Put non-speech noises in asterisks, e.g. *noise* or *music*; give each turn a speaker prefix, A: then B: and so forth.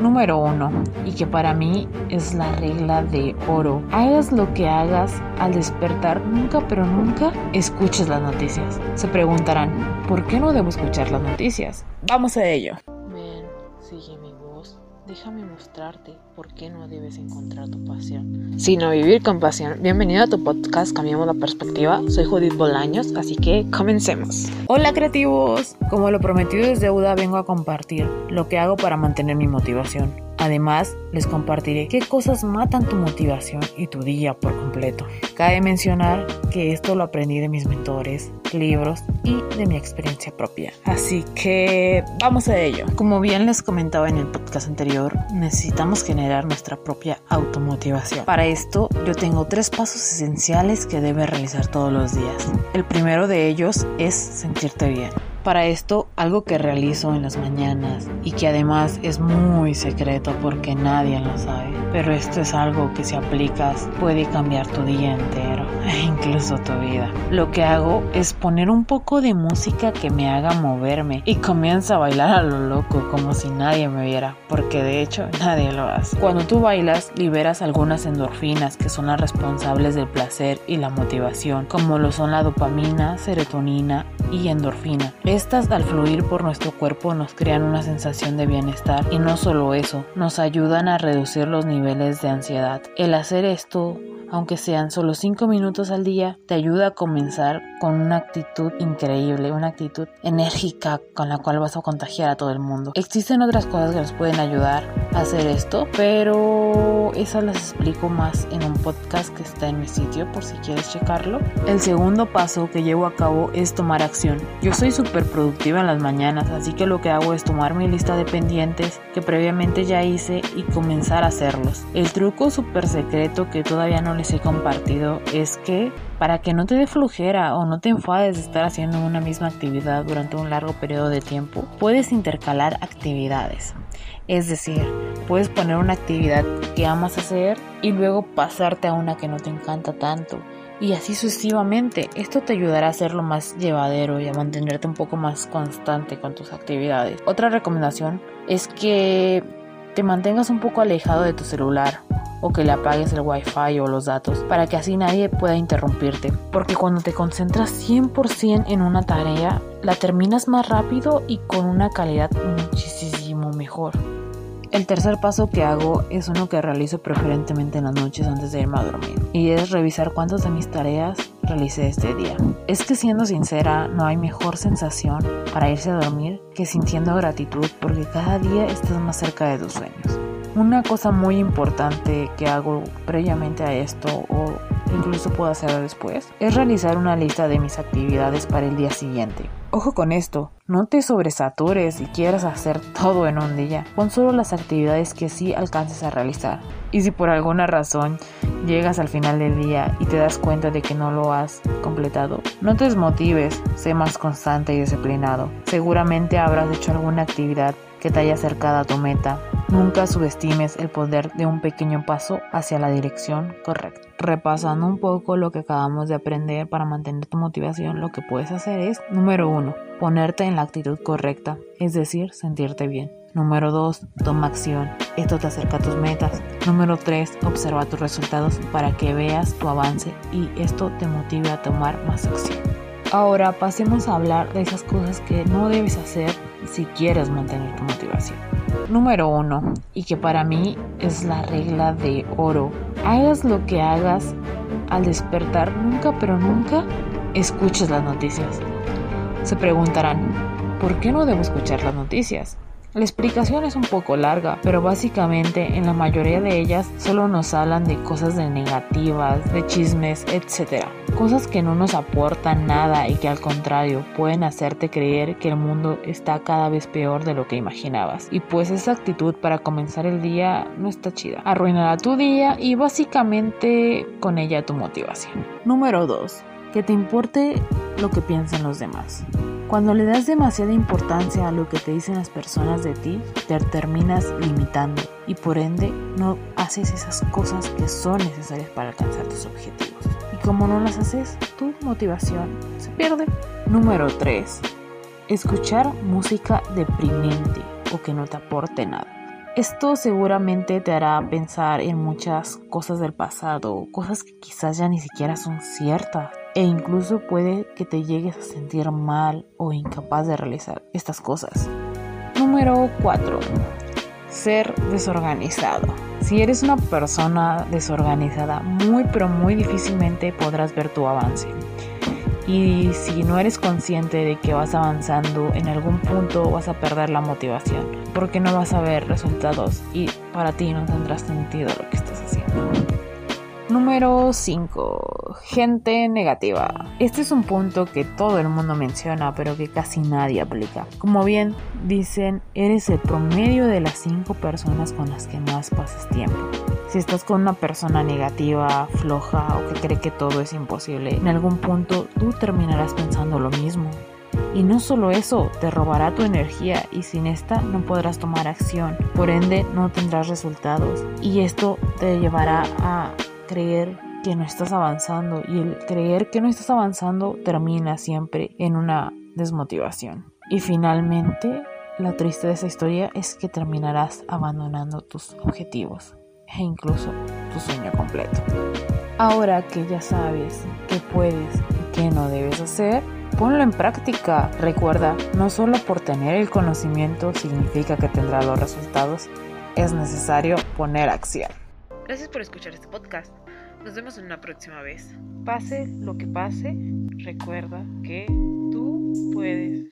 A: Número uno, y que para mí es la regla de oro. Hagas lo que hagas al despertar, nunca pero nunca escuches las noticias. Se preguntarán, ¿por qué no debo escuchar las noticias? Vamos a ello.
B: Déjame mostrarte por qué no debes encontrar tu pasión, sino vivir con pasión. Bienvenido a tu podcast Cambiamos la Perspectiva. Soy Judith Bolaños, así que comencemos.
A: Hola creativos, como lo prometido es deuda, vengo a compartir lo que hago para mantener mi motivación. Además, les compartiré qué cosas matan tu motivación y tu día por completo. Cabe mencionar que esto lo aprendí de mis mentores, libros y de mi experiencia propia. Así que vamos a ello. Como bien les comentaba en el podcast anterior, necesitamos generar nuestra propia automotivación. Para esto, yo tengo tres pasos esenciales que debes realizar todos los días. El primero de ellos es sentirte bien. Para esto, algo que realizo en las mañanas y que además es muy secreto porque nadie lo sabe, pero esto es algo que si aplicas puede cambiar tu día entero *laughs* e incluso tu vida. Lo que hago es poner un poco de música que me haga moverme y comienzo a bailar a lo loco como si nadie me viera, porque de hecho nadie lo hace. Cuando tú bailas, liberas algunas endorfinas que son las responsables del placer y la motivación, como lo son la dopamina, serotonina y endorfina. Estas al fluir por nuestro cuerpo nos crean una sensación de bienestar y no solo eso, nos ayudan a reducir los niveles de ansiedad. El hacer esto aunque sean solo 5 minutos al día, te ayuda a comenzar con una actitud increíble, una actitud enérgica con la cual vas a contagiar a todo el mundo. Existen otras cosas que nos pueden ayudar a hacer esto, pero esas las explico más en un podcast que está en mi sitio por si quieres checarlo. El segundo paso que llevo a cabo es tomar acción. Yo soy súper productiva en las mañanas, así que lo que hago es tomar mi lista de pendientes que previamente ya hice y comenzar a hacerlos. El truco súper secreto que todavía no les he compartido es que para que no te dé flujera o no te enfades de estar haciendo una misma actividad durante un largo periodo de tiempo, puedes intercalar actividades. Es decir, puedes poner una actividad que amas hacer y luego pasarte a una que no te encanta tanto. Y así sucesivamente. Esto te ayudará a hacerlo más llevadero y a mantenerte un poco más constante con tus actividades. Otra recomendación es que te mantengas un poco alejado de tu celular o que le apagues el wifi o los datos para que así nadie pueda interrumpirte. Porque cuando te concentras 100% en una tarea, la terminas más rápido y con una calidad muchísimo mejor. El tercer paso que hago es uno que realizo preferentemente en las noches antes de irme a dormir y es revisar cuántas de mis tareas realicé este día. Es que siendo sincera, no hay mejor sensación para irse a dormir que sintiendo gratitud porque cada día estás más cerca de tus sueños. Una cosa muy importante que hago previamente a esto o incluso puedo hacer después es realizar una lista de mis actividades para el día siguiente. Ojo con esto, no te sobresatures y quieras hacer todo en un día. Pon solo las actividades que sí alcances a realizar. Y si por alguna razón llegas al final del día y te das cuenta de que no lo has completado, no te desmotives, sé más constante y disciplinado. Seguramente habrás hecho alguna actividad que te haya acercado a tu meta Nunca subestimes el poder de un pequeño paso hacia la dirección correcta. Repasando un poco lo que acabamos de aprender para mantener tu motivación, lo que puedes hacer es, número uno, ponerte en la actitud correcta, es decir, sentirte bien. Número 2. Toma acción. Esto te acerca a tus metas. Número 3. Observa tus resultados para que veas tu avance y esto te motive a tomar más acción. Ahora pasemos a hablar de esas cosas que no debes hacer si quieres mantener tu motivación número uno y que para mí es la regla de oro. Hagas lo que hagas al despertar, nunca pero nunca escuches las noticias. Se preguntarán, ¿por qué no debo escuchar las noticias? La explicación es un poco larga, pero básicamente en la mayoría de ellas solo nos hablan de cosas de negativas, de chismes, etc. Cosas que no nos aportan nada y que al contrario pueden hacerte creer que el mundo está cada vez peor de lo que imaginabas. Y pues esa actitud para comenzar el día no está chida. Arruinará tu día y básicamente con ella tu motivación. Número 2. Que te importe lo que piensen los demás. Cuando le das demasiada importancia a lo que te dicen las personas de ti, te terminas limitando y por ende no haces esas cosas que son necesarias para alcanzar tus objetivos. Como no las haces, tu motivación se pierde. Número 3. Escuchar música deprimente o que no te aporte nada. Esto seguramente te hará pensar en muchas cosas del pasado, cosas que quizás ya ni siquiera son ciertas e incluso puede que te llegues a sentir mal o incapaz de realizar estas cosas. Número 4. Ser desorganizado. Si eres una persona desorganizada, muy pero muy difícilmente podrás ver tu avance. Y si no eres consciente de que vas avanzando, en algún punto vas a perder la motivación, porque no vas a ver resultados y para ti no tendrá sentido lo que estás haciendo. Número 5. Gente negativa. Este es un punto que todo el mundo menciona, pero que casi nadie aplica. Como bien dicen, eres el promedio de las 5 personas con las que más pasas tiempo. Si estás con una persona negativa, floja o que cree que todo es imposible, en algún punto tú terminarás pensando lo mismo. Y no solo eso, te robará tu energía y sin esta no podrás tomar acción. Por ende, no tendrás resultados. Y esto te llevará a creer que no estás avanzando y el creer que no estás avanzando termina siempre en una desmotivación. Y finalmente, la triste de esa historia es que terminarás abandonando tus objetivos e incluso tu sueño completo. Ahora que ya sabes qué puedes y qué no debes hacer, ponlo en práctica. Recuerda, no solo por tener el conocimiento significa que tendrás los resultados, es necesario poner acción.
B: Gracias por escuchar este podcast. Nos vemos en una próxima vez. Pase lo que pase, recuerda que tú puedes.